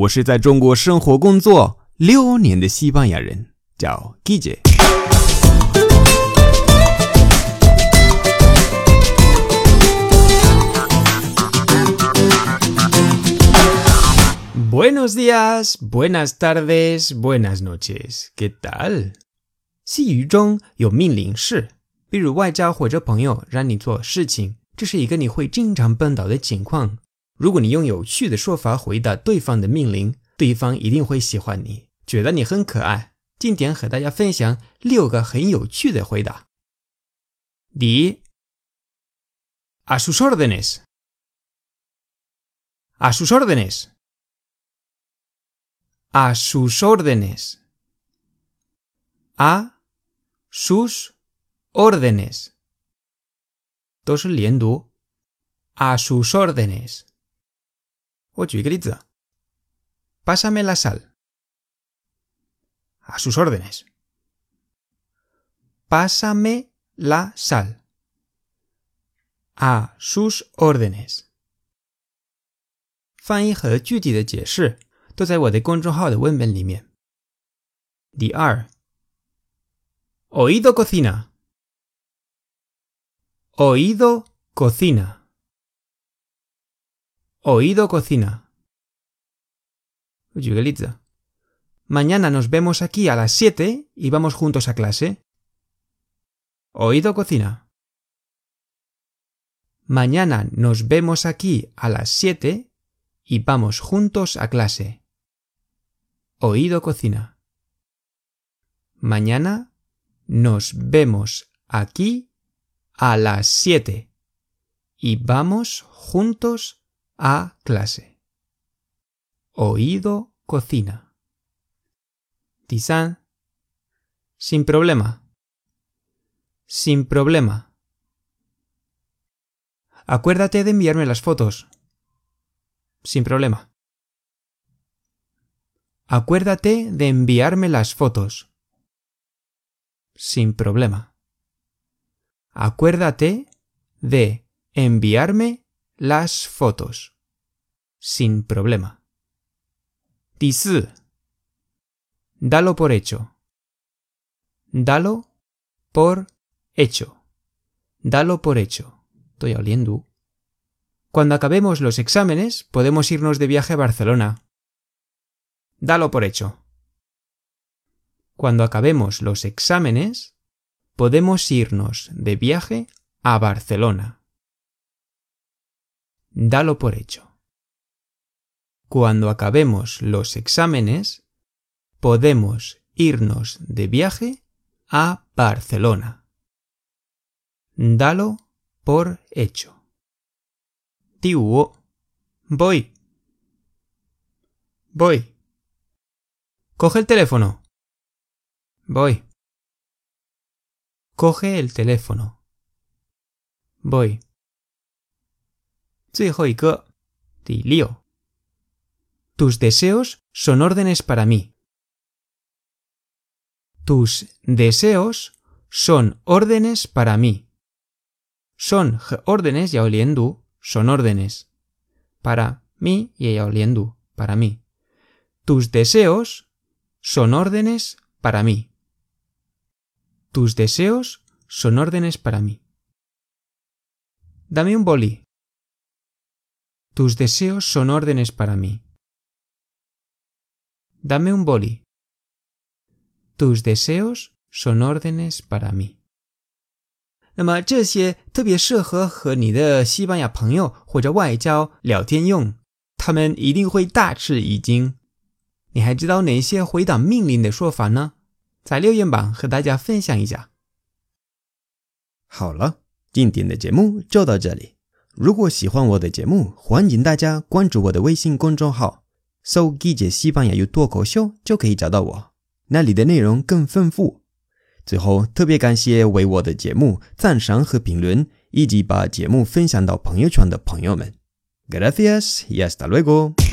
我是在中国生活工作六年的西班牙人，叫 Guille。Buenos días, buenas tardes, buenas noches. ¿Qué tal? 西语中有命令式，比如外交或者朋友让你做事情，这是一个你会经常碰到的情况。如果你用有趣的说法回答对方的命令，对方一定会喜欢你，觉得你很可爱。今天和大家分享六个很有趣的回答。第一，a sus órdenes，a sus órdenes，a sus órdenes，a sus órdenes，都是连读，a sus órdenes。我举个例子，Pásame la sal. A sus órdenes. Pásame la sal. A sus órdenes. 翻译和具体的解释都在我的公众号的文本里面。第二，Oído cocina. Oído cocina. Oído cocina. Mañana nos vemos aquí a las 7 y vamos juntos a clase. Oído cocina. Mañana nos vemos aquí a las 7 y vamos juntos a clase. Oído cocina. Mañana nos vemos aquí a las 7 y vamos juntos a clase. Oído cocina. Tizán. Sin problema. Sin problema. Acuérdate de enviarme las fotos. Sin problema. Acuérdate de enviarme las fotos. Sin problema. Acuérdate de enviarme las fotos. Sin problema. Tisu. Dalo por hecho. Dalo por hecho. Dalo por hecho. Estoy oliendo. Cuando acabemos los exámenes, podemos irnos de viaje a Barcelona. Dalo por hecho. Cuando acabemos los exámenes, podemos irnos de viaje a Barcelona dalo por hecho Cuando acabemos los exámenes, podemos irnos de viaje a Barcelona. Dalo por hecho. Tiuo. Voy. Voy. Coge el teléfono. Voy. Coge el teléfono. Voy. 最后一个，第六。 Tus deseos son órdenes para mí. Tus deseos son órdenes para mí. Son órdenes ya oliendo, son órdenes. Para mí y oliendo, para mí. Tus deseos son órdenes para mí. Tus deseos son órdenes para mí. Dame un boli. Tus deseos son órdenes para mí. Dame un boli. Tus deseos son órdenes para mí. 那么这些特别适合和你的西班牙朋友或者外交聊天用，他们一定会大吃一惊。你还知道哪些回答命令的说法呢？在留言板和大家分享一下。好了，今天的节目就到这里。如果喜欢我的节目，欢迎大家关注我的微信公众号，搜“季节西班牙语脱口秀”就可以找到我，那里的内容更丰富。最后，特别感谢为我的节目赞赏和评论，以及把节目分享到朋友圈的朋友们。Gracias y hasta luego。